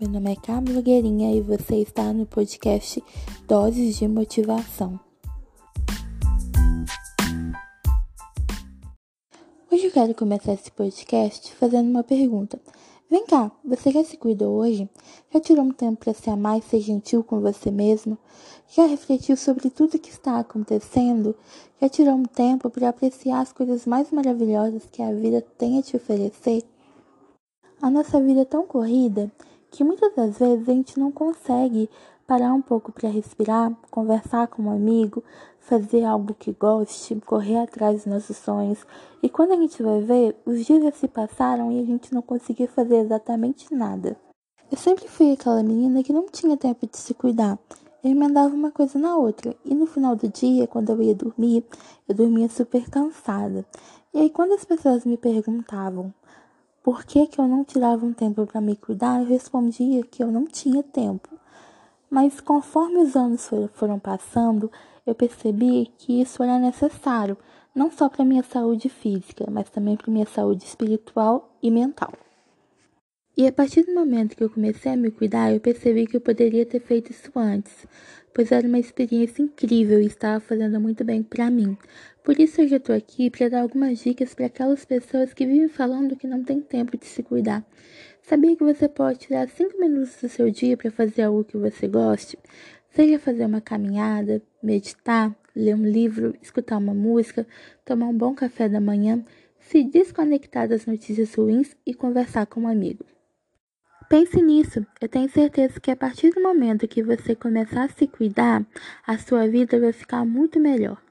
Meu nome é Camila Gueirinha e você está no podcast Doses de Motivação. Hoje eu quero começar esse podcast fazendo uma pergunta. Vem cá, você já se cuidou hoje? Já tirou um tempo para se amar e ser gentil com você mesmo? Já refletiu sobre tudo que está acontecendo? Já tirou um tempo para apreciar as coisas mais maravilhosas que a vida tem a te oferecer? A nossa vida é tão corrida que muitas das vezes a gente não consegue parar um pouco para respirar, conversar com um amigo, fazer algo que goste, correr atrás dos nossos sonhos. E quando a gente vai ver, os dias já se passaram e a gente não conseguiu fazer exatamente nada. Eu sempre fui aquela menina que não tinha tempo de se cuidar. Eu emendava uma coisa na outra, e no final do dia, quando eu ia dormir, eu dormia super cansada. E aí, quando as pessoas me perguntavam por que, que eu não tirava um tempo para me cuidar, eu respondia que eu não tinha tempo. Mas conforme os anos foram passando, eu percebi que isso era necessário, não só para minha saúde física, mas também para minha saúde espiritual e mental. E a partir do momento que eu comecei a me cuidar, eu percebi que eu poderia ter feito isso antes, pois era uma experiência incrível e estava fazendo muito bem para mim. Por isso eu já estou aqui para dar algumas dicas para aquelas pessoas que vivem falando que não tem tempo de se cuidar. Sabia que você pode tirar 5 minutos do seu dia para fazer algo que você goste? Seja fazer uma caminhada, meditar, ler um livro, escutar uma música, tomar um bom café da manhã, se desconectar das notícias ruins e conversar com um amigo. Pense nisso. Eu tenho certeza que a partir do momento que você começar a se cuidar, a sua vida vai ficar muito melhor.